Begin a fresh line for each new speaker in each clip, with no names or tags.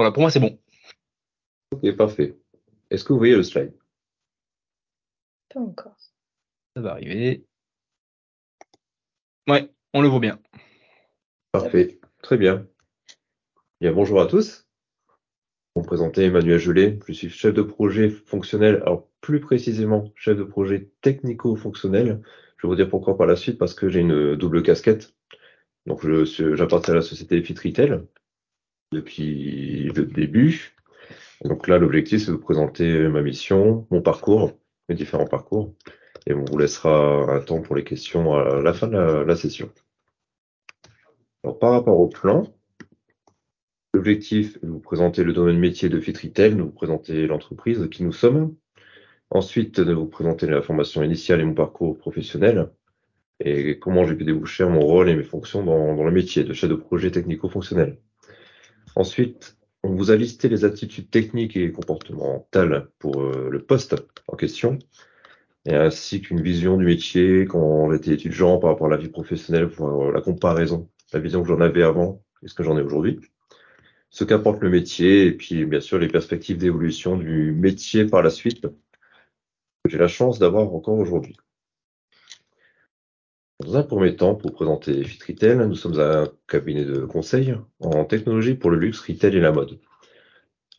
Voilà, pour moi, c'est bon.
Ok, parfait. Est-ce que vous voyez le slide?
Pas encore.
Ça va arriver. Ouais, on le voit bien.
Parfait, très bien. Bien, bonjour à tous. Pour me présenter Emmanuel Gelé, je suis chef de projet fonctionnel, alors plus précisément chef de projet technico-fonctionnel. Je vais vous dire pourquoi par la suite, parce que j'ai une double casquette. Donc j'appartiens à la société Fit Retail depuis le début. Donc là, l'objectif, c'est de vous présenter ma mission, mon parcours, mes différents parcours. Et on vous laissera un temps pour les questions à la fin de la, session. Alors, par rapport au plan, l'objectif est de vous présenter le domaine métier de Fit Retail, de vous présenter l'entreprise, qui nous sommes. Ensuite, de vous présenter la formation initiale et mon parcours professionnel et comment j'ai pu déboucher mon rôle et mes fonctions dans, dans le métier de chef de projet technico-fonctionnel. Ensuite, on vous a listé les attitudes techniques et comportementales pour euh, le poste en question, et ainsi qu'une vision du métier quand j'étais étudiant par rapport à la vie professionnelle pour la comparaison, la vision que j'en avais avant et ce que j'en ai aujourd'hui. Ce qu'apporte le métier et puis bien sûr les perspectives d'évolution du métier par la suite que j'ai la chance d'avoir encore aujourd'hui. Dans un premier temps, pour présenter Fit Retail, nous sommes un cabinet de conseil en technologie pour le luxe, retail et la mode.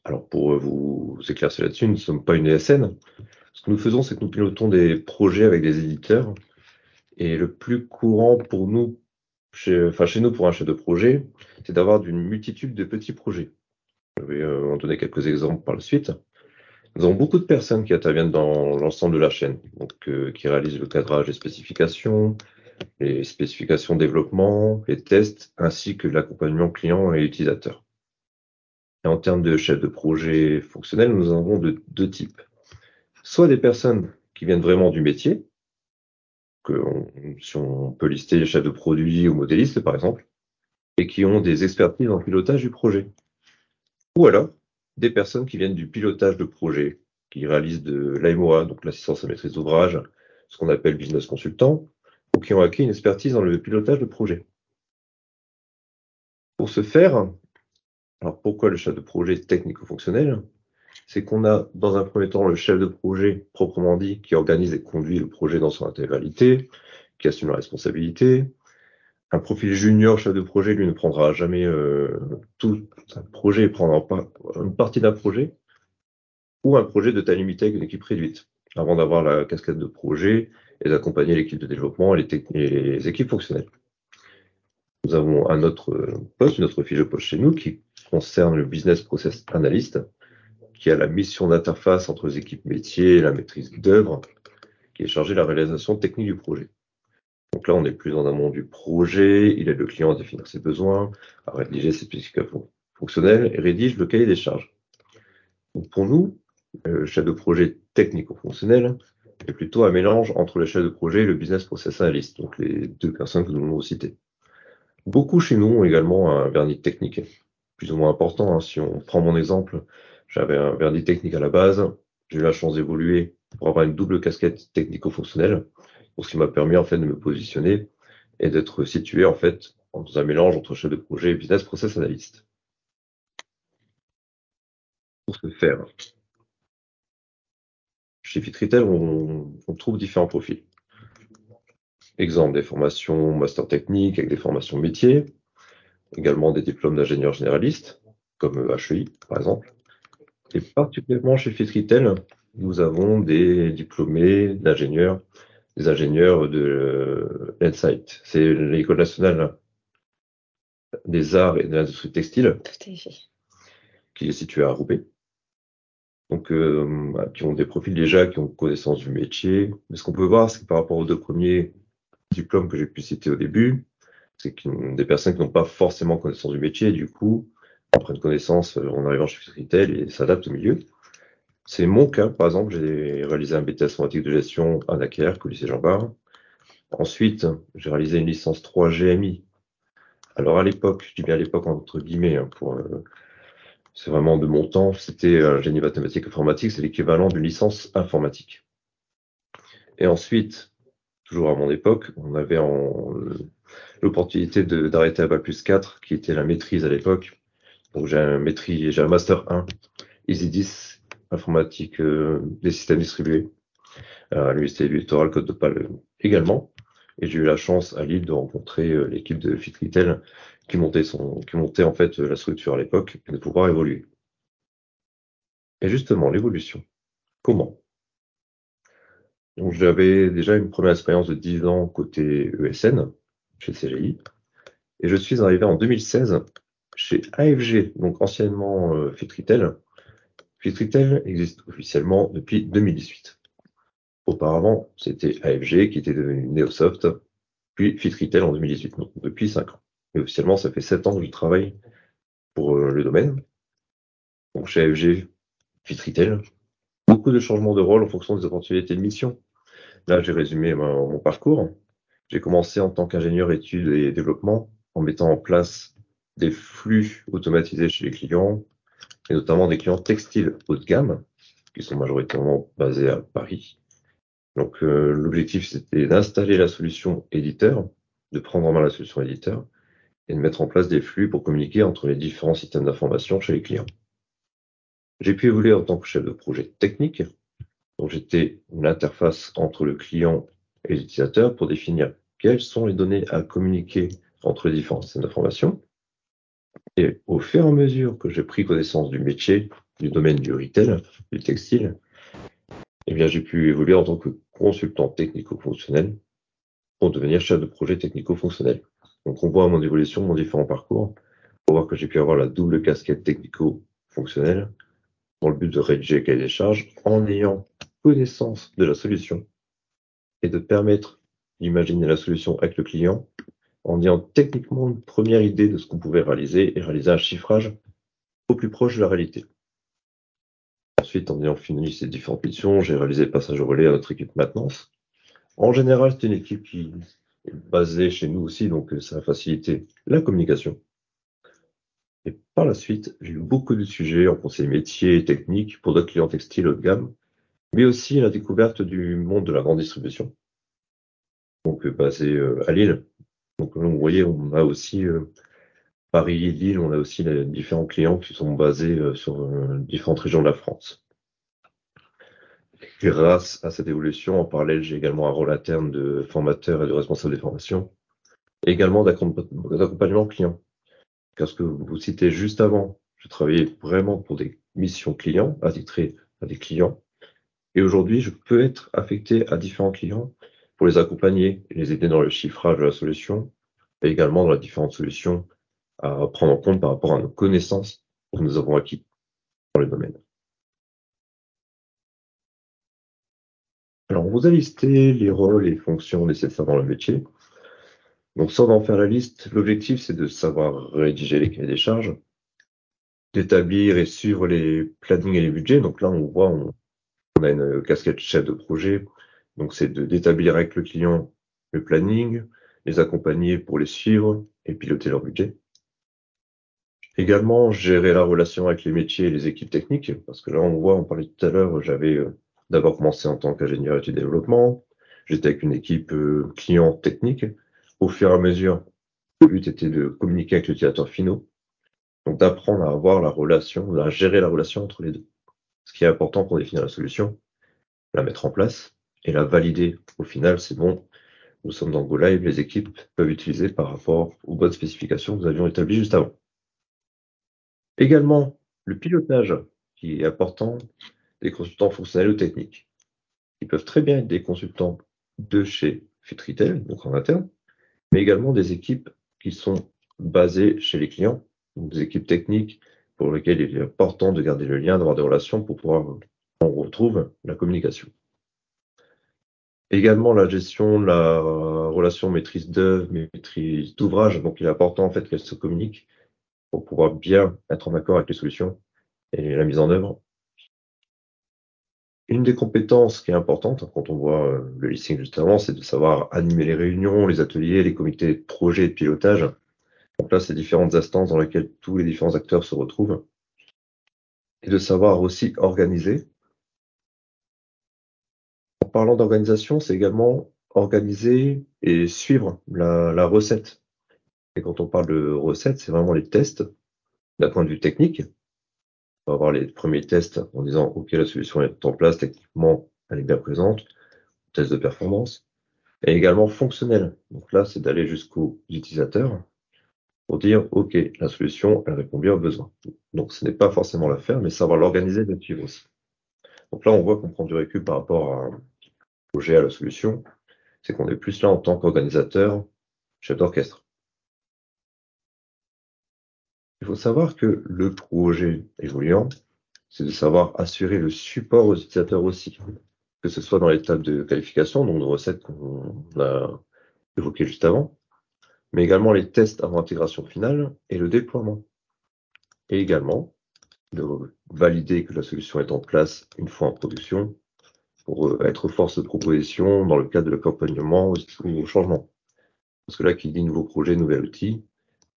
Alors pour vous éclaircir là-dessus, nous ne sommes pas une ESN. Ce que nous faisons, c'est que nous pilotons des projets avec des éditeurs. Et le plus courant pour nous, chez, enfin chez nous pour un chef de projet, c'est d'avoir une multitude de petits projets. Je vais euh, en donner quelques exemples par la suite. Nous avons beaucoup de personnes qui interviennent dans l'ensemble de la chaîne, donc euh, qui réalisent le cadrage des spécifications, les spécifications développement, les tests, ainsi que l'accompagnement client et utilisateur. Et en termes de chef de projet fonctionnel, nous en avons de deux types. Soit des personnes qui viennent vraiment du métier, que si on peut lister les chefs de produits ou modélistes par exemple, et qui ont des expertises en pilotage du projet. Ou alors des personnes qui viennent du pilotage de projet, qui réalisent de l'AMOA, donc l'assistance à maîtrise d'ouvrage, ce qu'on appelle business consultant, ou qui ont acquis une expertise dans le pilotage de projet. Pour ce faire, alors pourquoi le chef de projet technico-fonctionnel? C'est qu'on a dans un premier temps le chef de projet proprement dit qui organise et conduit le projet dans son intégralité, qui assume la responsabilité. Un profil junior chef de projet, lui, ne prendra jamais euh, tout un projet, prendra une partie d'un projet, ou un projet de taille limitée avec une équipe réduite, avant d'avoir la casquette de projet et d'accompagner l'équipe de développement et les, équipes fonctionnelles. Nous avons un autre poste, une autre fiche de poste chez nous qui concerne le business process analyst, qui a la mission d'interface entre les équipes métiers et la maîtrise d'œuvre, qui est chargé de la réalisation technique du projet. Donc là, on est plus en amont du projet, il aide le client à définir ses besoins, à rédiger ses spécifications fonctionnelles et rédige le cahier des charges. Donc pour nous, le chef de projet technico-fonctionnel, est plutôt un mélange entre le chef de projet et le business process analyst, donc les deux personnes que nous avons citées. Beaucoup chez nous ont également un vernis technique, plus ou moins important. Hein. Si on prend mon exemple, j'avais un vernis technique à la base, j'ai eu la chance d'évoluer pour avoir une double casquette technico-fonctionnelle, ce qui m'a permis en fait de me positionner et d'être situé en fait dans un mélange entre chef de projet et business process analyst. Pour ce faire, chez Fitritel, on, on trouve différents profils. Exemple, des formations master technique avec des formations métiers, également des diplômes d'ingénieurs généralistes, comme HEI par exemple. Et particulièrement chez Fitritel, nous avons des diplômés d'ingénieurs, des ingénieurs de l'ENSITE. C'est l'école nationale des arts et de l'industrie textile, qui est située à Roubaix donc euh, qui ont des profils déjà, qui ont connaissance du métier. Mais ce qu'on peut voir, c'est que par rapport aux deux premiers diplômes que j'ai pu citer au début, c'est des personnes qui n'ont pas forcément connaissance du métier, du coup, prennent connaissance euh, en arrivant chez Retail et s'adaptent au milieu. C'est mon cas, par exemple, j'ai réalisé un BTS informatique de gestion à Naquer, au lycée Jean Bar. Ensuite, j'ai réalisé une licence 3 GMI. Alors à l'époque, je dis bien à l'époque entre guillemets, hein, pour euh, c'est vraiment de mon temps, c'était un génie mathématique informatique, c'est l'équivalent d'une licence informatique. Et ensuite, toujours à mon époque, on avait l'opportunité d'arrêter à Bac plus 4, qui était la maîtrise à l'époque, Donc j'ai un maîtrise, j'ai un master 1 Easy 10 informatique euh, des systèmes distribués à l'université du littoral Côte d'Opale également. Et j'ai eu la chance à Lille de rencontrer euh, l'équipe de Fit Retail qui montait son, qui montait en fait la structure à l'époque et de pouvoir évoluer. Et justement, l'évolution. Comment? Donc j'avais déjà une première expérience de 10 ans côté ESN chez CGI. Et je suis arrivé en 2016 chez AFG, donc anciennement euh, Fitritel. Fitritel existe officiellement depuis 2018. Auparavant, c'était AFG qui était devenu Neosoft, puis Fitritel en 2018, donc depuis 5 ans. Et officiellement, ça fait 7 ans que je travaille pour euh, le domaine. Donc chez AFG, Fitritel. Beaucoup de changements de rôle en fonction des opportunités de mission. Là, j'ai résumé mon parcours. J'ai commencé en tant qu'ingénieur études et développement en mettant en place des flux automatisés chez les clients, et notamment des clients textiles haut de gamme, qui sont majoritairement basés à Paris. Donc euh, l'objectif, c'était d'installer la solution éditeur, de prendre en main la solution éditeur, et de mettre en place des flux pour communiquer entre les différents systèmes d'information chez les clients. J'ai pu évoluer en tant que chef de projet technique, donc j'étais l'interface entre le client et l'utilisateur pour définir quelles sont les données à communiquer entre les différents systèmes d'information. Et au fur et à mesure que j'ai pris connaissance du métier, du domaine du retail, du textile, eh bien, j'ai pu évoluer en tant que consultant technico-fonctionnel pour devenir chef de projet technico-fonctionnel. Donc, on voit mon évolution, mon différent parcours, pour voir que j'ai pu avoir la double casquette technico-fonctionnelle dans le but de rédiger le cahier des charges en ayant connaissance de la solution et de permettre d'imaginer la solution avec le client en ayant techniquement une première idée de ce qu'on pouvait réaliser et réaliser un chiffrage au plus proche de la réalité. Ensuite, en ayant fini ces différentes missions, j'ai réalisé le passage au relais à notre équipe maintenance. En général, c'est une équipe qui est basée chez nous aussi, donc ça a facilité la communication. Et par la suite, j'ai eu beaucoup de sujets en conseil métier et technique pour d'autres clients textiles haut de gamme, mais aussi la découverte du monde de la grande distribution. Donc basé euh, à Lille, donc, vous voyez, on a aussi euh, Paris Lille, on a aussi différents clients qui sont basés euh, sur euh, différentes régions de la France. Grâce à cette évolution, en parallèle, j'ai également un rôle interne de formateur et de responsable des formations, et également d'accompagnement client. Car ce que vous citez juste avant, je travaillais vraiment pour des missions clients, attitrées à des clients. Et aujourd'hui, je peux être affecté à différents clients pour les accompagner et les aider dans le chiffrage de la solution et également dans les différentes solutions à prendre en compte par rapport à nos connaissances que nous avons acquis dans le domaine. Alors, on vous a listé les rôles et fonctions nécessaires dans le métier. Donc, sans en faire la liste, l'objectif, c'est de savoir rédiger les cahiers des charges, d'établir et suivre les plannings et les budgets. Donc là, on voit, on, a une casquette chef de projet, donc, c'est d'établir avec le client le planning, les accompagner pour les suivre et piloter leur budget. Également, gérer la relation avec les métiers et les équipes techniques, parce que là, on voit, on parlait tout à l'heure, j'avais euh, d'abord commencé en tant qu'ingénieur et développement. J'étais avec une équipe euh, client technique. Au fur et à mesure, le but était de communiquer avec l'utilisateur finaux. Donc, d'apprendre à avoir la relation, à gérer la relation entre les deux. Ce qui est important pour définir la solution, la mettre en place et la valider. Au final, c'est bon, nous sommes dans Go Live, les équipes peuvent utiliser par rapport aux bonnes spécifications que nous avions établies juste avant. Également, le pilotage, qui est important, des consultants fonctionnels ou techniques. Ils peuvent très bien être des consultants de chez Fitritel, donc en interne, mais également des équipes qui sont basées chez les clients, donc des équipes techniques pour lesquelles il est important de garder le lien, d'avoir des relations pour pouvoir on retrouve la communication. Également la gestion, la relation maîtrise d'œuvre, maîtrise d'ouvrage. Donc il est important en fait qu'elle se communique pour pouvoir bien être en accord avec les solutions et la mise en œuvre. Une des compétences qui est importante quand on voit euh, le listing juste avant, c'est de savoir animer les réunions, les ateliers, les comités de projet et de pilotage. Donc là, c'est différentes instances dans lesquelles tous les différents acteurs se retrouvent. Et de savoir aussi organiser parlant d'organisation, c'est également organiser et suivre la, la, recette. Et quand on parle de recette, c'est vraiment les tests, d'un point de vue technique, on va avoir les premiers tests en disant OK, la solution est en place, techniquement, elle est bien présente, test de performance, et également fonctionnel. Donc là, c'est d'aller jusqu'aux utilisateurs pour dire OK, la solution, elle répond bien aux besoins. Donc ce n'est pas forcément la faire, mais savoir l'organiser et le suivre aussi. Donc là, on voit qu'on prend du recul par rapport au projet, à la solution, c'est qu'on est plus là en tant qu'organisateur, chef d'orchestre. Il faut savoir que le projet évoluant, c'est de savoir assurer le support aux utilisateurs aussi, que ce soit dans l'étape de qualification, donc de recettes qu'on a évoquées juste avant, mais également les tests avant intégration finale et le déploiement. Et également de valider que la solution est en place une fois en production pour euh, être force de proposition dans le cadre de l'accompagnement au changement. Parce que là, qui dit nouveau projet, nouvel outil,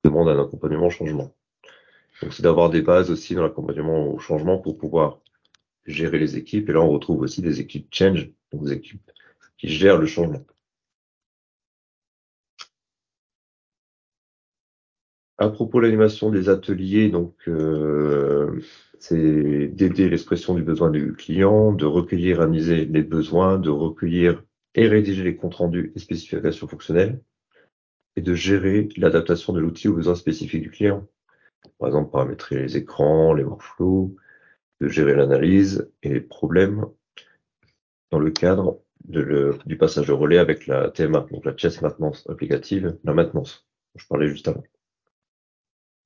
demande un accompagnement changement. Donc, c'est d'avoir des bases aussi dans l'accompagnement au changement pour pouvoir gérer les équipes. Et là, on retrouve aussi des équipes change, donc des équipes qui gèrent le changement. À propos de l'animation des ateliers, donc euh, c'est d'aider l'expression du besoin du client, de recueillir, analyser les besoins, de recueillir et rédiger les comptes rendus et spécifications fonctionnelles, et de gérer l'adaptation de l'outil aux besoins spécifiques du client. Par exemple, paramétrer les écrans, les workflows, de gérer l'analyse et les problèmes dans le cadre du passage de relais avec la TMA, donc la Chess Maintenance applicative, la maintenance, dont je parlais juste avant.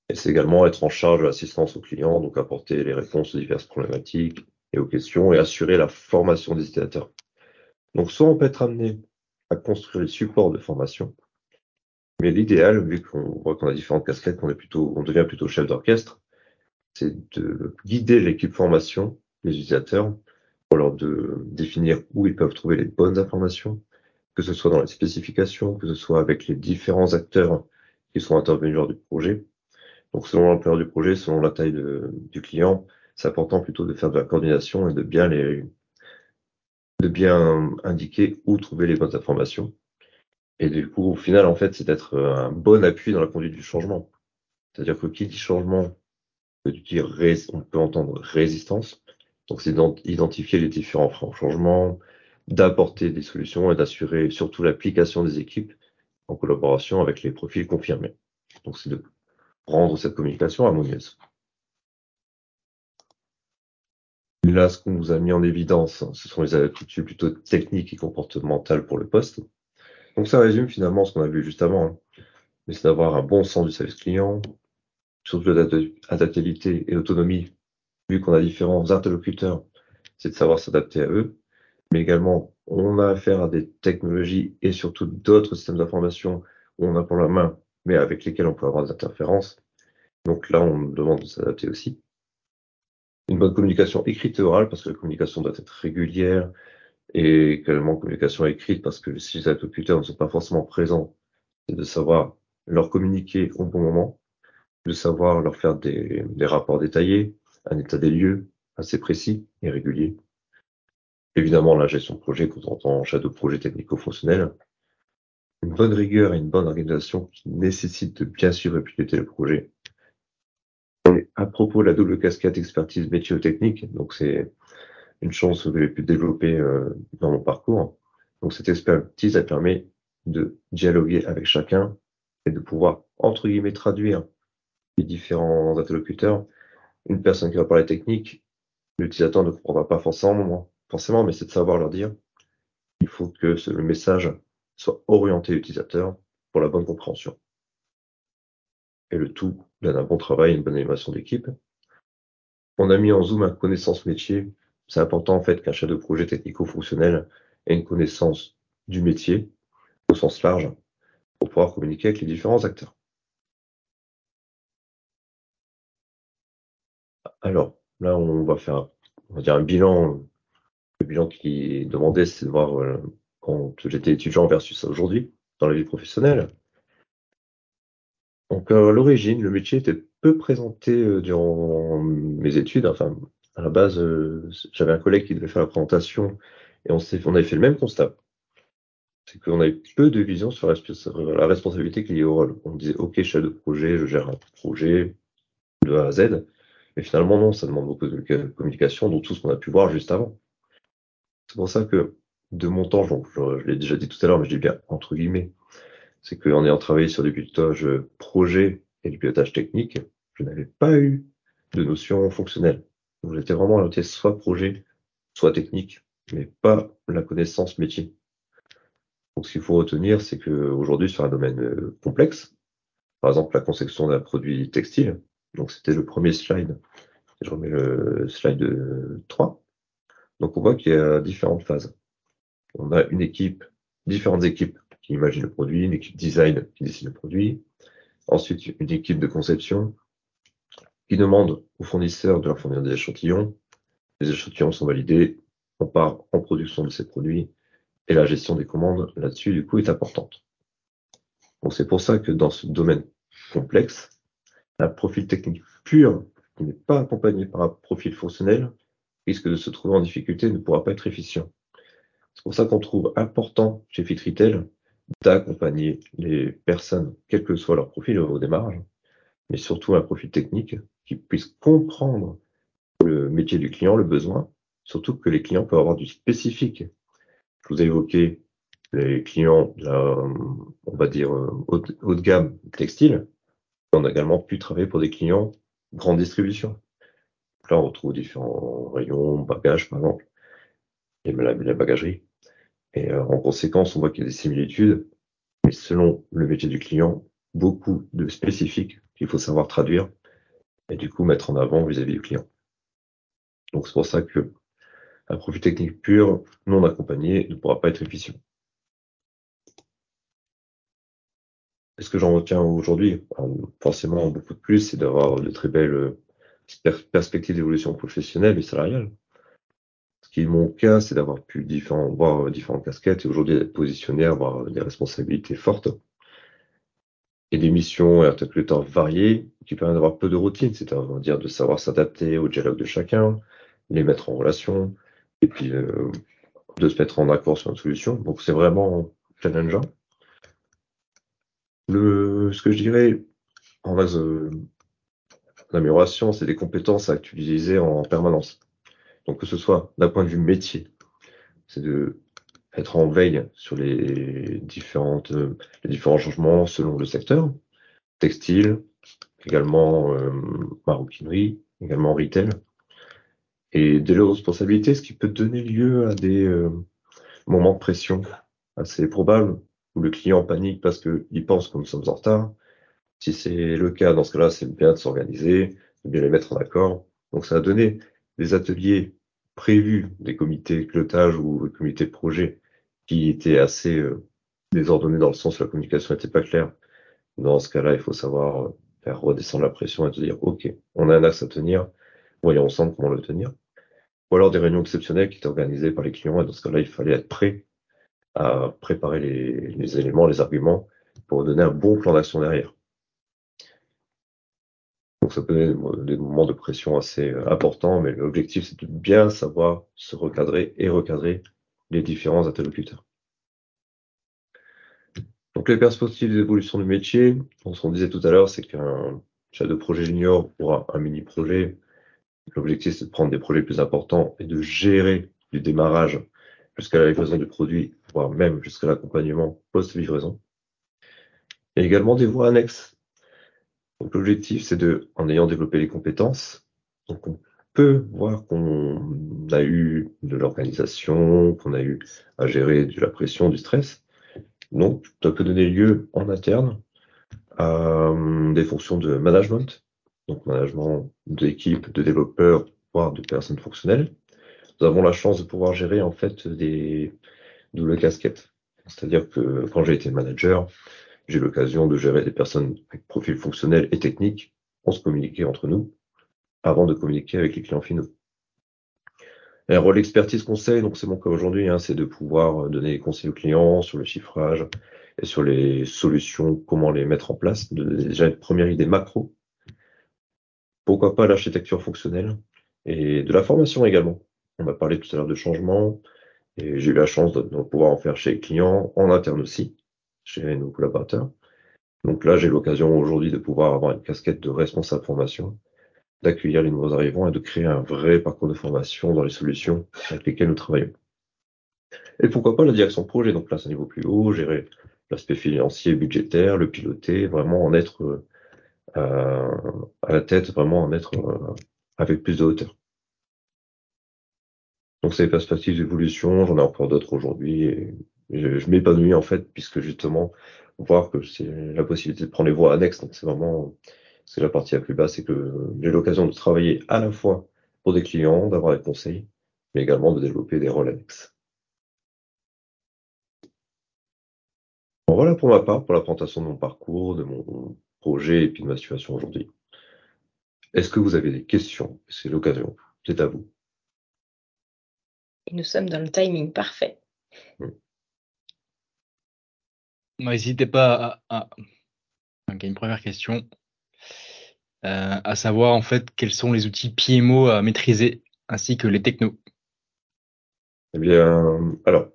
Et c'est également être en charge de l'assistance aux clients, donc apporter les réponses aux diverses problématiques et aux questions et assurer la formation des utilisateurs. Donc soit on peut être amené à construire les supports de formation, mais l'idéal, vu qu'on voit qu'on a différentes casquettes, qu'on est plutôt, on devient plutôt chef d'orchestre, c'est de guider l'équipe formation, les utilisateurs, pour leur de définir où ils peuvent trouver les bonnes informations, que ce soit dans les spécifications, que ce soit avec les différents acteurs qui sont intervenus lors du projet. Donc, selon l'ampleur du projet, selon la taille du client, c'est important plutôt de faire de la coordination et de bien les, de bien indiquer où trouver les bonnes informations. Et du coup, au final, en fait, c'est d'être un bon appui dans la conduite du changement. C'est-à-dire que qui dit changement on peut entendre résistance. Donc, c'est d'identifier les différents freins au changement, d'apporter des solutions et d'assurer surtout l'application des équipes en collaboration avec les profils confirmés. Donc, c'est de rendre cette communication harmonieuse. Là, ce qu'on vous a mis en évidence, ce sont les attitudes plutôt techniques et comportementales pour le poste. Donc ça résume finalement ce qu'on a vu juste avant. Hein. Mais c'est d'avoir un bon sens du service client, surtout l'adaptabilité et l'autonomie, vu qu'on a différents interlocuteurs, c'est de savoir s'adapter à eux. Mais également, on a affaire à des technologies et surtout d'autres systèmes d'information où on a pour la main mais avec lesquels on peut avoir des interférences. Donc là, on demande de s'adapter aussi. Une bonne communication écrite et orale, parce que la communication doit être régulière, et également communication écrite, parce que si les interlocuteurs ne sont pas forcément présents, c'est de savoir leur communiquer au bon moment, de savoir leur faire des, rapports détaillés, un état des lieux assez précis et régulier. Évidemment, la gestion de projet, quand on entend shadow projet technico-fonctionnel, une bonne rigueur et une bonne organisation qui nécessite de bien suivre et piloter le projet. Et à propos de la double casquette expertise métier technique, donc c'est une chance que j'ai pu développer euh, dans mon parcours. Donc cette expertise, elle permet de dialoguer avec chacun et de pouvoir, entre guillemets, traduire les différents interlocuteurs. Une personne qui va parler technique, l'utilisateur ne comprendra pas forcément, forcément mais c'est de savoir leur dire. Il faut que le message soit orienté utilisateur pour la bonne compréhension. Et le tout donne un bon travail, une bonne animation d'équipe. On a mis en zoom un connaissance métier. C'est important en fait qu'un chef de projet technico-fonctionnel ait une connaissance du métier au sens large pour pouvoir communiquer avec les différents acteurs. Alors, là, on va faire on va dire un bilan. Le bilan qui demandé, c'est de voir euh, quand j'étais étudiant versus aujourd'hui dans la vie professionnelle. Donc à l'origine, le métier était peu présenté euh, durant mes études. Enfin, à la base, euh, j'avais un collègue qui devait faire la présentation et on, on avait fait le même constat. C'est qu'on avait peu de vision sur la, responsabilité qu'il y a au rôle. On disait, OK, chef de projet, je gère un projet, de A à Z. Et finalement, non, ça demande beaucoup de communication, dont tout ce qu'on a pu voir juste avant. C'est pour ça que, de mon temps, je, je l'ai déjà dit tout à l'heure, mais je dis bien entre guillemets, c'est qu'en ayant travaillé sur du pilotage projet et du pilotage technique, je n'avais pas eu de notion fonctionnelle. Donc j'étais vraiment orienté soit projet, soit technique, mais pas la connaissance métier. Donc ce qu'il faut retenir, c'est qu'aujourd'hui, sur un domaine euh, complexe, par exemple la conception d'un produit textile, donc c'était le premier slide, je remets le slide 3, donc on voit qu'il y a différentes phases. On a une équipe, différentes équipes qui imaginent le produit, une équipe design qui dessine le produit, ensuite une équipe de conception qui demande aux fournisseurs de leur fournir des échantillons. Les échantillons sont validés, on part en production de ces produits et la gestion des commandes là-dessus, du coup, est importante. Donc c'est pour ça que dans ce domaine complexe, un profil technique pur qui n'est pas accompagné par un profil fonctionnel risque de se trouver en difficulté et ne pourra pas être efficient. C'est pour ça qu'on trouve important chez FitRetail d'accompagner les personnes, quel que soit leur profil au démarrage, mais surtout un profil technique qui puisse comprendre le métier du client, le besoin, surtout que les clients peuvent avoir du spécifique. Je vous ai évoqué les clients, on va dire, haut, haut de gamme textile. On a également pu travailler pour des clients grande distribution. Là, on retrouve différents rayons, bagages par exemple, et la, la bagagerie. Et euh, en conséquence, on voit qu'il y a des similitudes, mais selon le métier du client, beaucoup de spécifiques qu'il faut savoir traduire et du coup mettre en avant vis-à-vis -vis du client. Donc c'est pour ça que un profil technique pur, non accompagné, ne pourra pas être efficient. est ce que j'en retiens aujourd'hui, forcément beaucoup de plus, c'est d'avoir de très belles euh, perspectives d'évolution professionnelle et salariale. Ce qui est mon cas, c'est d'avoir pu voir différentes casquettes et aujourd'hui être positionné, avoir des responsabilités fortes et des missions et interlocuteurs variés qui permettent d'avoir peu de routine, c'est-à-dire de savoir s'adapter au dialogue de chacun, les mettre en relation et puis euh, de se mettre en accord sur une solution. Donc c'est vraiment challengeant. Le, ce que je dirais en base d'amélioration, c'est des compétences à utiliser en permanence. Donc que ce soit d'un point de vue métier, c'est de être en veille sur les, différentes, les différents changements selon le secteur, textile, également euh, maroquinerie, également retail, et de leurs responsabilités, ce qui peut donner lieu à des euh, moments de pression assez probables où le client panique parce qu'il pense que nous sommes en retard. Si c'est le cas, dans ce cas-là, c'est bien de s'organiser, de bien les mettre en accord. Donc ça a donné des ateliers prévus, des comités de pilotage ou des comités de projet qui étaient assez euh, désordonnés dans le sens où la communication n'était pas claire. Dans ce cas-là, il faut savoir euh, faire redescendre la pression et se dire, OK, on a un axe à tenir, voyons ensemble comment le tenir. Ou alors des réunions exceptionnelles qui étaient organisées par les clients et dans ce cas-là, il fallait être prêt à préparer les, les, éléments, les arguments pour donner un bon plan d'action derrière. Donc ça peut être des moments de pression assez euh, importants, mais l'objectif c'est de bien savoir se recadrer et recadrer les différents interlocuteurs. Donc les perspectives d'évolution du métier, ce qu'on disait tout à l'heure, c'est qu'un chef de projet junior aura un mini projet. L'objectif c'est de prendre des projets plus importants et de gérer du démarrage jusqu'à la livraison du produit, voire même jusqu'à l'accompagnement post-livraison. A également des voies annexes. Donc l'objectif, c'est de, en ayant développé les compétences, donc on peut voir qu'on a eu de l'organisation, qu'on a eu à gérer de la pression, du stress. Donc ça peut donner lieu en interne à euh, des fonctions de management, donc management d'équipe, de développeurs, voire de personnes fonctionnelles nous avons la chance de pouvoir gérer en fait des doubles casquettes. C'est-à-dire que quand j'ai été manager, j'ai eu l'occasion de gérer des personnes avec profil fonctionnel et technique. On se communiquait entre nous avant de communiquer avec les clients finaux. Un rôle conseil, donc c'est mon cas aujourd'hui, hein, c'est de pouvoir donner des conseils aux clients sur le chiffrage et sur les solutions, comment les mettre en place, déjà une première idée macro. Pourquoi pas l'architecture fonctionnelle et de la formation également. On a parlé tout à l'heure de changement et j'ai eu la chance de, pouvoir en faire chez les clients, en interne aussi, chez nos collaborateurs. Donc là, j'ai l'occasion aujourd'hui de pouvoir avoir une casquette de responsable formation d'accueillir les nouveaux arrivants et de créer un vrai parcours de formation dans les solutions avec lesquelles nous travaillons. Et pourquoi pas la direction projet, donc là c'est un niveau plus haut, gérer l'aspect financier, budgétaire, le piloter, vraiment en être euh, à la tête, vraiment en être euh, avec plus de hauteur. Donc c'est les perspectives d'évolution, j'en ai encore d'autres aujourd'hui et je, je m'épanouis en fait puisque justement voir que c'est la possibilité de prendre les voies annexes, donc c'est vraiment c'est la partie la plus basse, c'est que j'ai l'occasion de travailler à la fois pour des clients, d'avoir des conseils, mais également de développer des rôles annexes. Bon, voilà pour ma part, pour la présentation de mon parcours, de mon projet et puis de ma situation aujourd'hui. Est-ce que vous avez des questions? C'est l'occasion, c'est à vous.
Et nous sommes dans le timing parfait.
N'hésitez pas à, à... Donc, il y a une première question. Euh, à savoir en fait quels sont les outils PMO à maîtriser ainsi que les technos.
Eh bien, alors,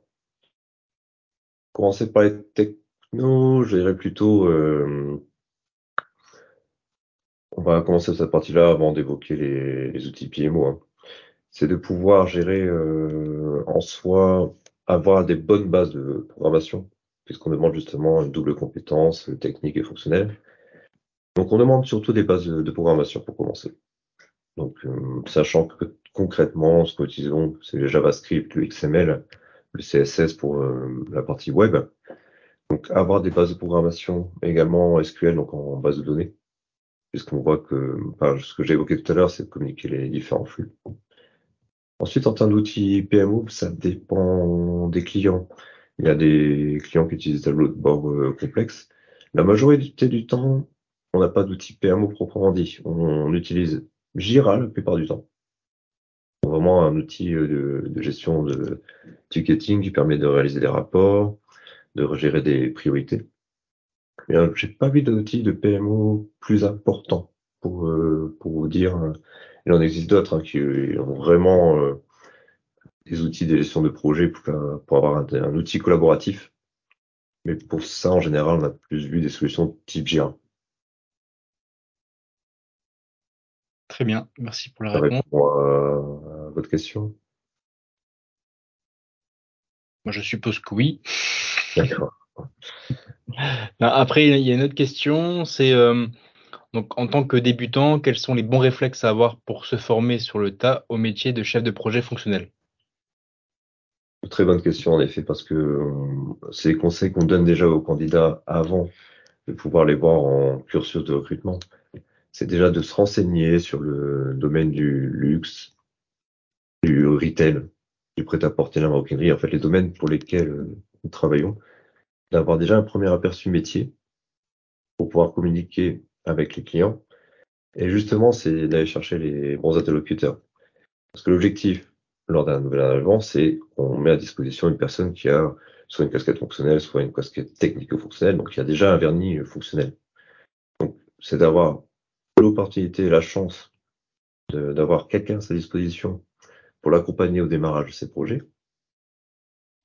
commencer par les technos, je dirais plutôt, euh, on va commencer cette partie-là avant d'évoquer les, outils PMO. Hein. C'est de pouvoir gérer euh, en soi, avoir des bonnes bases de programmation, puisqu'on demande justement une double compétence technique et fonctionnelle. Donc on demande surtout des bases de, programmation pour commencer. Donc euh, sachant que concrètement, ce que utilisons, c'est le JavaScript, le XML, le CSS pour euh, la partie web. Donc avoir des bases de programmation, également SQL, donc en base de données, puisqu'on voit que, enfin, ce que j'ai évoqué tout à l'heure, c'est de communiquer les différents flux. Ensuite, en termes d'outils PMO, ça dépend des clients. Il y a des clients qui utilisent des tableaux de bord euh, complexes. La majorité du temps, on n'a pas d'outil PMO proprement dit. On, utilise Jira la plupart du temps. Vraiment un outil euh, de, gestion de ticketing qui permet de réaliser des rapports, de gérer des priorités. Mais euh, j'ai pas vu d'outil de PMO plus important pour, euh, pour vous dire. Il en existe d'autres hein, qui ont vraiment des outils de gestion de projet pour, pour avoir un, un, outil collaboratif. Mais pour ça, en général, on a plus vu des solutions type Jira.
Très bien, merci pour la
Ça
réponse.
répond à, à votre question?
Moi, je suppose que oui.
D'accord.
Après, il y a une autre question, c'est euh, donc en tant que débutant, quels sont les bons réflexes à avoir pour se former sur le tas au métier de chef de projet fonctionnel?
Très bonne question en effet, parce que euh, c'est des conseils qu'on donne déjà aux candidats avant de pouvoir les voir en cursus de recrutement. C'est déjà de se renseigner sur le domaine du luxe, du retail, du prêt-à-porter, la maroquinerie, en fait les domaines pour lesquels euh, nous travaillons, d'avoir déjà un premier aperçu métier pour pouvoir communiquer avec les clients. Et justement, c'est d'aller chercher les bons interlocuteurs. Parce que l'objectif, lors d'un nouvel arrivant, c'est qu'on met à disposition une personne qui a soit une casquette fonctionnelle, soit une casquette technico-fonctionnelle, donc il y a déjà un vernis fonctionnel. Donc, c'est d'avoir l'opportunité, la chance d'avoir quelqu'un à sa disposition pour l'accompagner au démarrage de ses projets.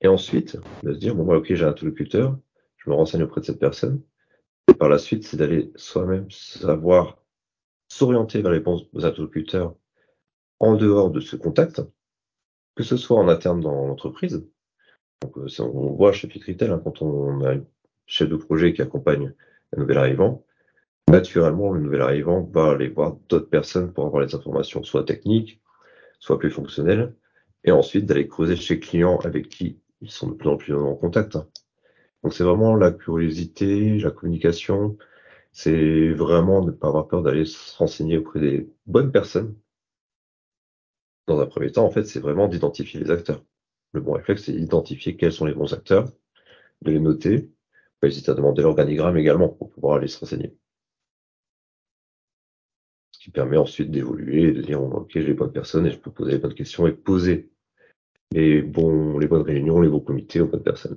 Et ensuite, de se dire, bon, bah, ok, j'ai un interlocuteur, je me renseigne auprès de cette personne. Et par la suite, c'est d'aller soi-même savoir s'orienter vers les bons interlocuteurs en dehors de ce contact, que ce soit en interne dans l'entreprise. Donc, on voit chez Fitritel, hein, quand on a un chef de projet qui accompagne un nouvel arrivant, naturellement, le nouvel arrivant va aller voir d'autres personnes pour avoir les informations, soit techniques, soit plus fonctionnelles, et ensuite d'aller creuser chez clients avec qui ils sont de plus en plus en contact. Donc c'est vraiment la curiosité, la communication, c'est vraiment ne pas avoir peur d'aller se renseigner auprès des bonnes personnes. Dans un premier temps, en fait, c'est vraiment d'identifier les acteurs. Le bon réflexe, c'est d'identifier quels sont les bons acteurs, de les noter, pas hésiter à demander l'organigramme également pour pouvoir aller se renseigner. Qui permet ensuite d'évoluer et de dire, ok, j'ai les bonnes personnes et je peux poser les bonnes questions et poser les, bons, les bonnes réunions, les bons comités aux bonnes personnes.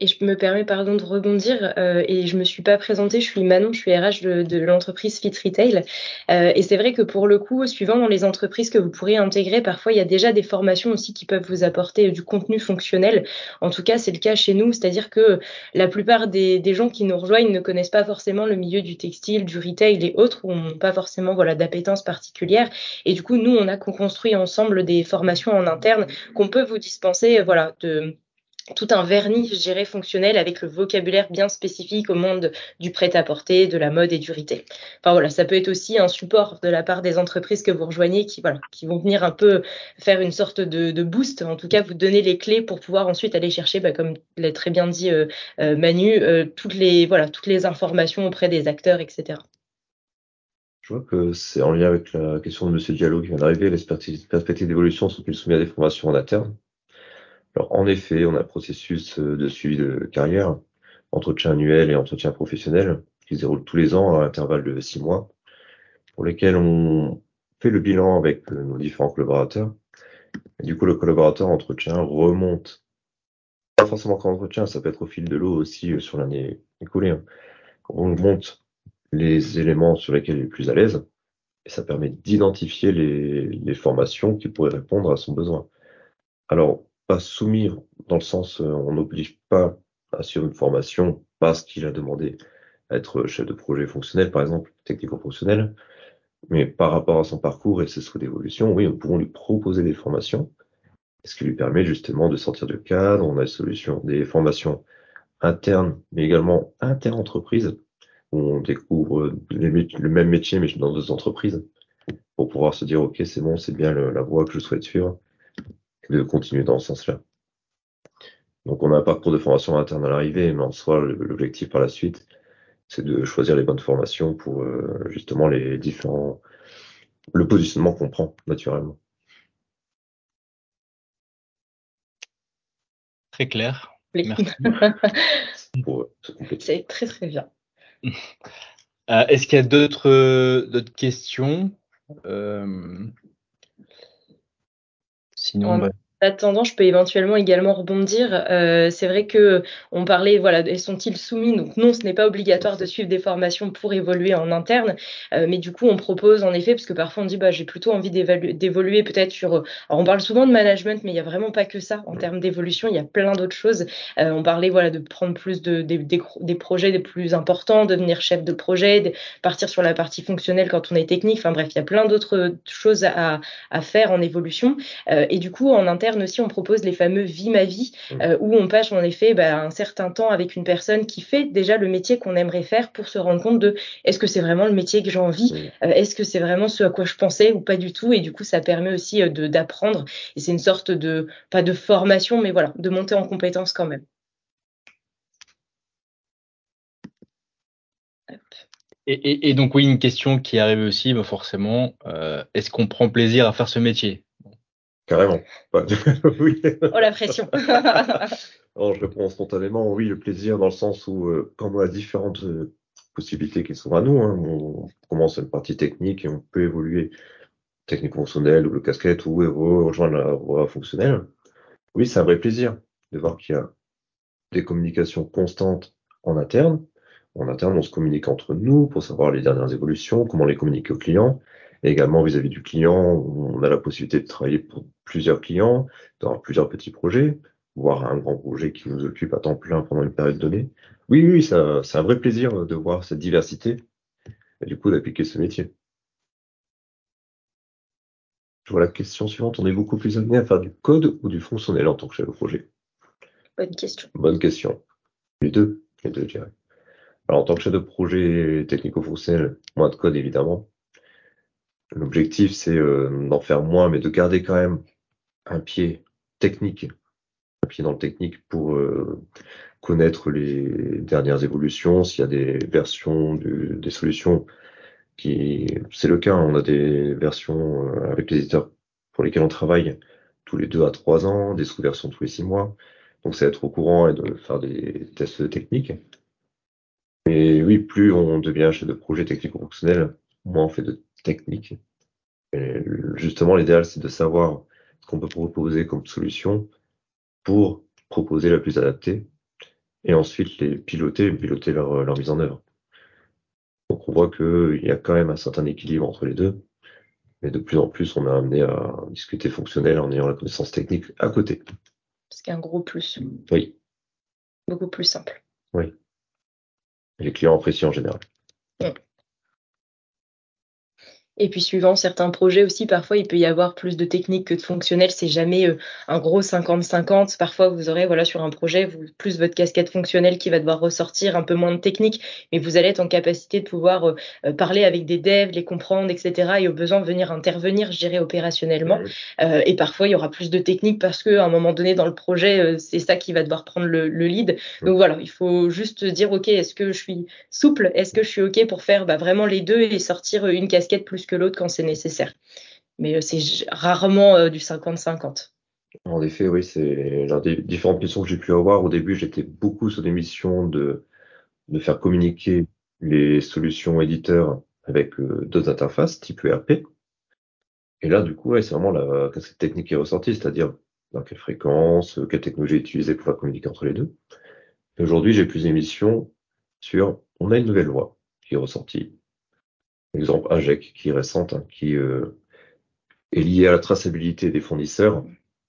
Et je me permets, pardon, de rebondir. Euh, et je me suis pas présentée. Je suis Manon, je suis RH de, de l'entreprise Fit Retail. Euh, et c'est vrai que pour le coup, suivant dans les entreprises que vous pourrez intégrer, parfois il y a déjà des formations aussi qui peuvent vous apporter du contenu fonctionnel. En tout cas, c'est le cas chez nous. C'est-à-dire que la plupart des, des, gens qui nous rejoignent ne connaissent pas forcément le milieu du textile, du retail et autres, ou n'ont pas forcément voilà d'appétence particulière. Et du coup, nous, on a construit ensemble des formations en interne qu'on peut vous dispenser, voilà, de tout un vernis, dirais, fonctionnel avec le vocabulaire bien spécifique au monde du prêt-à-porter, de la mode et du retail. Enfin voilà, ça peut être aussi un support de la part des entreprises que vous rejoignez qui, voilà, qui vont venir un peu faire une sorte de, de boost, en tout cas vous donner les clés pour pouvoir ensuite aller chercher, bah, comme l'a très bien dit euh, euh, Manu, euh, toutes, les, voilà, toutes les informations auprès des acteurs, etc.
Je vois que c'est en lien avec la question de M. Diallo qui vient d'arriver, les perspectives d'évolution sont-ils soumis à des formations en interne? Alors, en effet, on a un processus euh, de suivi de carrière, entretien annuel et entretien professionnel, qui se déroule tous les ans à intervalles de six mois, pour lesquels on fait le bilan avec euh, nos différents collaborateurs. Du coup, le collaborateur entretien remonte, pas forcément qu'en entretien, ça peut être au fil de l'eau aussi euh, sur l'année écoulée. Hein. On monte les éléments sur lesquels il est plus à l'aise, et ça permet d'identifier les formations qui pourraient répondre à son besoin. Alors, pas soumis dans le sens, euh, on n'oblige pas à suivre une formation parce qu'il a demandé à être chef de projet fonctionnel, par exemple, technico-fonctionnel. Mais par rapport à son parcours et ses souhaits d'évolution, oui, nous pouvons lui proposer des formations, ce qui lui permet justement de sortir du cadre. On a des solutions, des formations internes, mais également inter-entreprises, où on découvre le même métier, mais dans deux entreprises, pour pouvoir se dire, OK, c'est bon, c'est bien la voie que je souhaite suivre de continuer dans ce sens-là. Donc on a un parcours de formation interne à l'arrivée, mais en soi, l'objectif par la suite, c'est de choisir les bonnes formations pour euh, justement les différents le positionnement qu'on prend naturellement.
Très clair.
Merci.
pour
C'est très très bien.
Euh, Est-ce qu'il y a d'autres d'autres questions? Euh... Sinon, bah,
attendant, je peux éventuellement également rebondir. Euh, c'est vrai que on parlait, voilà, sont-ils soumis? Donc non, ce n'est pas obligatoire de suivre des formations pour évoluer en interne, euh, mais du coup, on propose en effet, parce que parfois on dit, bah, j'ai plutôt envie d'évoluer peut-être sur. Alors, on parle souvent de management, mais il y a vraiment pas que ça en termes d'évolution. Il y a plein d'autres choses. Euh, on parlait, voilà, de prendre plus de des, projets des plus importants, devenir chef de projet, de partir sur la partie fonctionnelle quand on est technique. Enfin bref, il y a plein d'autres choses à, faire en évolution. Et du coup, en interne aussi, on propose les fameux vie ma vie, mmh. euh, où on passe en effet bah, un certain temps avec une personne qui fait déjà le métier qu'on aimerait faire pour se rendre compte de est-ce que c'est vraiment le métier que j'ai envie, euh, est-ce que c'est vraiment ce à quoi je pensais ou pas du tout. Et du coup, ça permet aussi euh, d'apprendre. Et c'est une sorte de, pas de formation, mais voilà, de monter en compétence quand même.
Et, et, donc oui, une question qui arrive aussi, bah forcément, euh, est-ce qu'on prend plaisir à faire ce métier?
Carrément.
oui. Oh la pression.
Je réponds spontanément, oui, le plaisir dans le sens où euh, quand on a différentes euh, possibilités qui sont à nous, hein, on commence une partie technique et on peut évoluer technique fonctionnelle ou le casquette ou rejoindre la voie fonctionnelle. Oui, c'est un vrai plaisir de voir qu'il y a des communications constantes en interne. En interne, on se communique entre nous pour savoir les dernières évolutions, comment les communiquer aux clients. Et également vis-à-vis du client, on a la possibilité de travailler pour plusieurs clients, dans plusieurs petits projets, voire un grand projet qui nous occupe à temps plein pendant une période donnée. Oui, oui, c'est un vrai plaisir de voir cette diversité et du coup d'appliquer ce métier. Je vois la question suivante. On est beaucoup plus amené à faire du code ou du fonctionnel en tant que chef de projet?
Bonne question.
Bonne question. Les deux, les deux, je dirais. Alors, en tant que chef de projet technico-fonctionnel, moins de code évidemment. L'objectif, c'est euh, d'en faire moins, mais de garder quand même un pied technique, un pied dans le technique pour euh, connaître les dernières évolutions, s'il y a des versions des solutions qui, c'est le cas, on a des versions euh, avec les éditeurs pour lesquels on travaille tous les deux à trois ans, des sous-versions tous les six mois. Donc, c'est être au courant et de faire des tests techniques. Et oui, plus on devient chef de projet technico-fonctionnel, moins on fait de technique. Et justement, l'idéal, c'est de savoir ce qu'on peut proposer comme solution pour proposer la plus adaptée et ensuite les piloter, piloter leur, leur mise en œuvre. Donc on voit qu'il y a quand même un certain équilibre entre les deux. Mais de plus en plus, on est amené à discuter fonctionnel en ayant la connaissance technique à côté.
Ce qui est un gros plus.
Oui.
Beaucoup plus simple.
Oui. Et les clients apprécient en général.
Et puis suivant certains projets aussi, parfois il peut y avoir plus de technique que de fonctionnel. C'est jamais euh, un gros 50-50. Parfois vous aurez voilà sur un projet vous, plus votre casquette fonctionnelle qui va devoir ressortir, un peu moins de technique, mais vous allez être en capacité de pouvoir euh, euh, parler avec des devs, les comprendre, etc. Et au besoin venir intervenir, je dirais opérationnellement. Euh, et parfois il y aura plus de technique parce que à un moment donné dans le projet c'est ça qui va devoir prendre le, le lead. Donc voilà, il faut juste dire ok, est-ce que je suis souple, est-ce que je suis ok pour faire bah, vraiment les deux et sortir une casquette plus que l'autre quand c'est nécessaire. Mais euh, c'est rarement euh, du 50-50.
En effet, oui, c'est l'un différentes missions que j'ai pu avoir. Au début, j'étais beaucoup sur des missions de, de faire communiquer les solutions éditeurs avec euh, d'autres interfaces type ERP. Et là, du coup, c'est vraiment la technique qui est ressortie, c'est-à-dire dans quelle fréquence, quelle technologie utiliser pour faire communiquer entre les deux. Aujourd'hui, j'ai plus d'émissions sur on a une nouvelle loi qui est ressortie exemple AGEC qui est récente, hein, qui euh, est liée à la traçabilité des fournisseurs,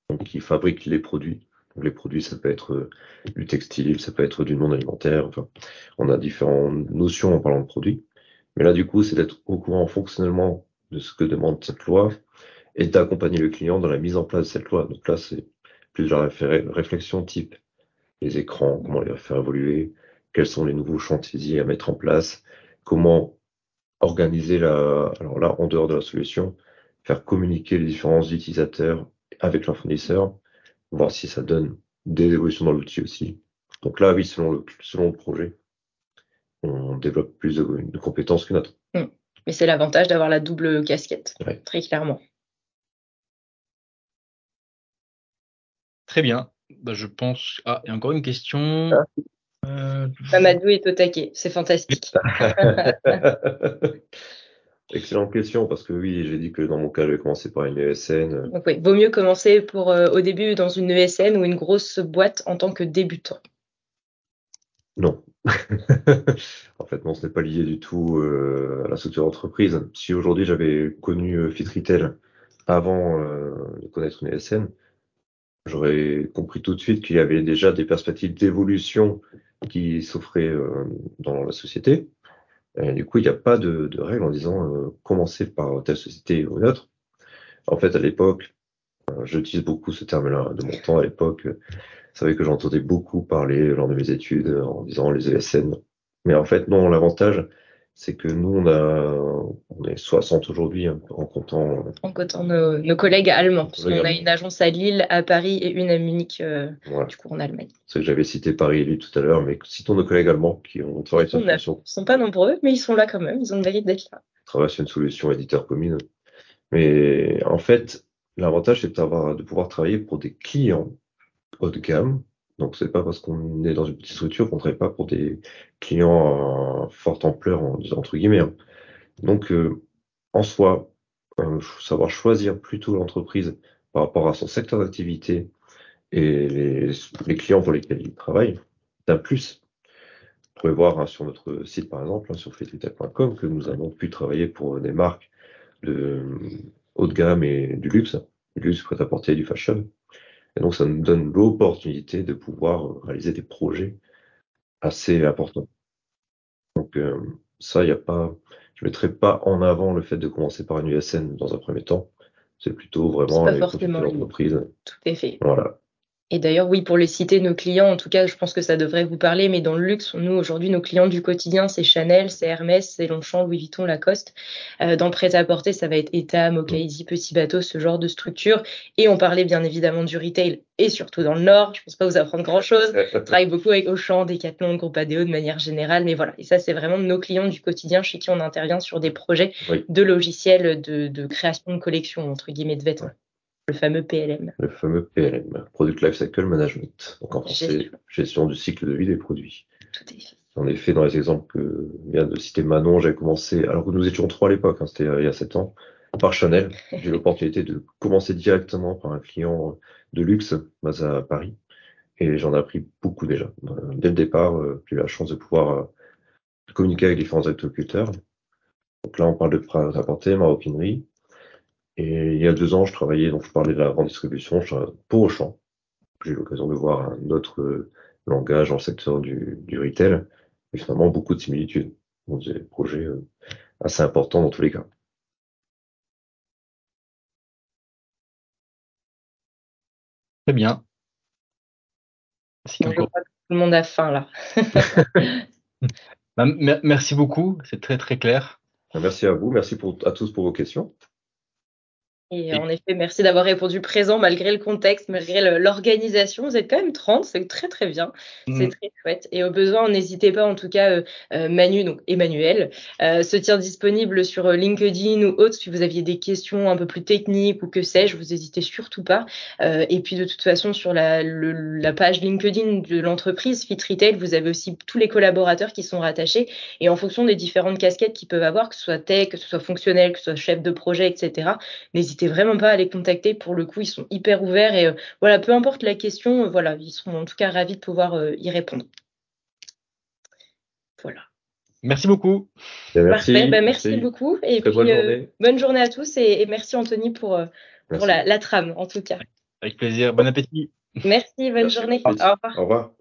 donc qui fabriquent les produits. Donc, les produits, ça peut être euh, du textile, ça peut être du non alimentaire. Enfin, on a différentes notions en parlant de produits. Mais là, du coup, c'est d'être au courant fonctionnellement de ce que demande cette loi et d'accompagner le client dans la mise en place de cette loi. Donc là, c'est plus la réflexion type les écrans, comment les faire évoluer, quels sont les nouveaux chantiers à mettre en place, comment organiser la, alors là, en dehors de la solution, faire communiquer les différents utilisateurs avec leur fournisseur, voir si ça donne des évolutions dans l'outil aussi. Donc là, oui, selon le, selon le projet, on développe plus de, compétences qu'une autre.
Hmm. Mais c'est l'avantage d'avoir la double casquette, très clairement.
Très bien. Bah, je pense. Ah, il y a encore une question. Ah.
Euh... Mamadou est au taquet, c'est fantastique.
Excellente question, parce que oui, j'ai dit que dans mon cas, je vais commencer par une ESN.
Donc oui, vaut mieux commencer pour, euh, au début dans une ESN ou une grosse boîte en tant que débutant.
Non. en fait, non, ce n'est pas lié du tout euh, à la structure d'entreprise. Si aujourd'hui j'avais connu euh, Fit Retail avant de connaître une ESN, j'aurais compris tout de suite qu'il y avait déjà des perspectives d'évolution qui s'offrait euh, dans la société. Et du coup, il n'y a pas de, de règle en disant euh, commencer par telle société ou une autre. En fait, à l'époque, euh, j'utilise beaucoup ce terme-là de mon temps à l'époque. C'est vrai que j'entendais beaucoup parler lors de mes études en disant les ESN. Mais en fait, non, l'avantage, c'est que nous, on, a, on est 60 aujourd'hui hein, en comptant.
En comptant nos, nos collègues allemands, parce qu'on a une agence à Lille, à Paris et une à Munich, euh, du coup en Allemagne.
C'est que j'avais cité Paris et Lille tout à l'heure, mais citons nos collègues allemands qui ont travaillé sur une
solution. Ils sont pas nombreux, mais ils sont là quand même, ils ont le mérite d'être là.
Ils travaillent sur une solution éditeur commune. Mais en fait, l'avantage, c'est de pouvoir travailler pour des clients haut de gamme, donc c'est pas parce qu'on est dans une petite structure qu'on ne travaille pas pour des clients à forte ampleur entre guillemets. Hein. Donc euh, en soi, euh, savoir choisir plutôt l'entreprise par rapport à son secteur d'activité et les, les, clients pour lesquels il travaille, c'est un plus. Vous pouvez voir hein, sur notre site par exemple, hein, sur fetvital.com, que nous avons pu travailler pour des marques de haut de gamme et du luxe, du luxe prêt-à-porter, du fashion. Et donc, ça nous donne l'opportunité de pouvoir réaliser des projets assez importants. Donc, euh, ça, il n'y a pas, je ne mettrai pas en avant le fait de commencer par une USN dans un premier temps. C'est plutôt vraiment
les l'entreprise. Tout à fait.
Voilà.
Et d'ailleurs, oui, pour les citer, nos clients, en tout cas, je pense que ça devrait vous parler, mais dans le luxe, nous, aujourd'hui, nos clients du quotidien, c'est Chanel, c'est Hermès, c'est Longchamp, Louis Vuitton, Lacoste. Euh, dans le prêt-à-porter, ça va être Etam, Okaïdi, Petit Bateau, ce genre de structure. Et on parlait bien évidemment du retail, et surtout dans le Nord. Je pense pas vous apprendre grand-chose. On travaille beaucoup avec Auchan, Decathlon, Groupe ADO de manière générale, mais voilà. Et ça, c'est vraiment nos clients du quotidien chez qui on intervient sur des projets de logiciels de, de, création de collection, entre guillemets, de vêtements. Le fameux PLM.
Le fameux PLM, Product Lifecycle Management. Donc en français, gestion. du cycle de vie des produits.
Tout à fait.
En effet, dans les exemples que vient de citer Manon, j'ai commencé, alors que nous étions trois à l'époque, hein, c'était euh, il y a sept ans, par Chanel. J'ai eu l'opportunité de commencer directement par un client de luxe basé à Paris. et j'en ai appris beaucoup déjà. Dès le départ, j'ai eu la chance de pouvoir communiquer avec différents agriculteurs. Donc là, on parle de prêt à maroquinerie. Et il y a deux ans, je travaillais, donc je parlais de la grande distribution pour Auchan. J'ai eu l'occasion de voir un autre langage dans le secteur du, du retail, et finalement beaucoup de similitudes. Donc des projets assez importants dans tous les cas.
Très bien.
tout le monde a faim là.
Bah, merci beaucoup, c'est très très clair.
Merci à vous, merci à tous pour vos questions.
Et en effet, merci d'avoir répondu présent malgré le contexte, malgré l'organisation. Vous êtes quand même 30, c'est très très bien. C'est mmh. très chouette. Et au besoin, n'hésitez pas, en tout cas, euh, euh, Manu, donc Emmanuel, euh, se tient disponible sur LinkedIn ou autre si vous aviez des questions un peu plus techniques ou que sais-je, vous n'hésitez surtout pas. et puis de toute façon, sur la, la page LinkedIn de l'entreprise Fit Retail, vous avez aussi tous les collaborateurs qui sont rattachés. Et en fonction des différentes casquettes qu'ils peuvent avoir, que ce soit tech, que ce soit fonctionnel, que ce soit chef de projet, etc., n'hésitez vraiment pas à les contacter. Pour le coup, ils sont hyper ouverts et euh, voilà, peu importe la question, euh, voilà, ils seront en tout cas ravis de pouvoir euh, y répondre. Voilà.
Merci beaucoup.
Merci,
Parfait, bah, merci, beaucoup. Et puis, bonne, journée. bonne journée à tous et, merci Anthony pour, pour la, la, trame en tout cas.
Avec plaisir. Bon appétit.
Merci, bonne journée. Au revoir.
Au revoir.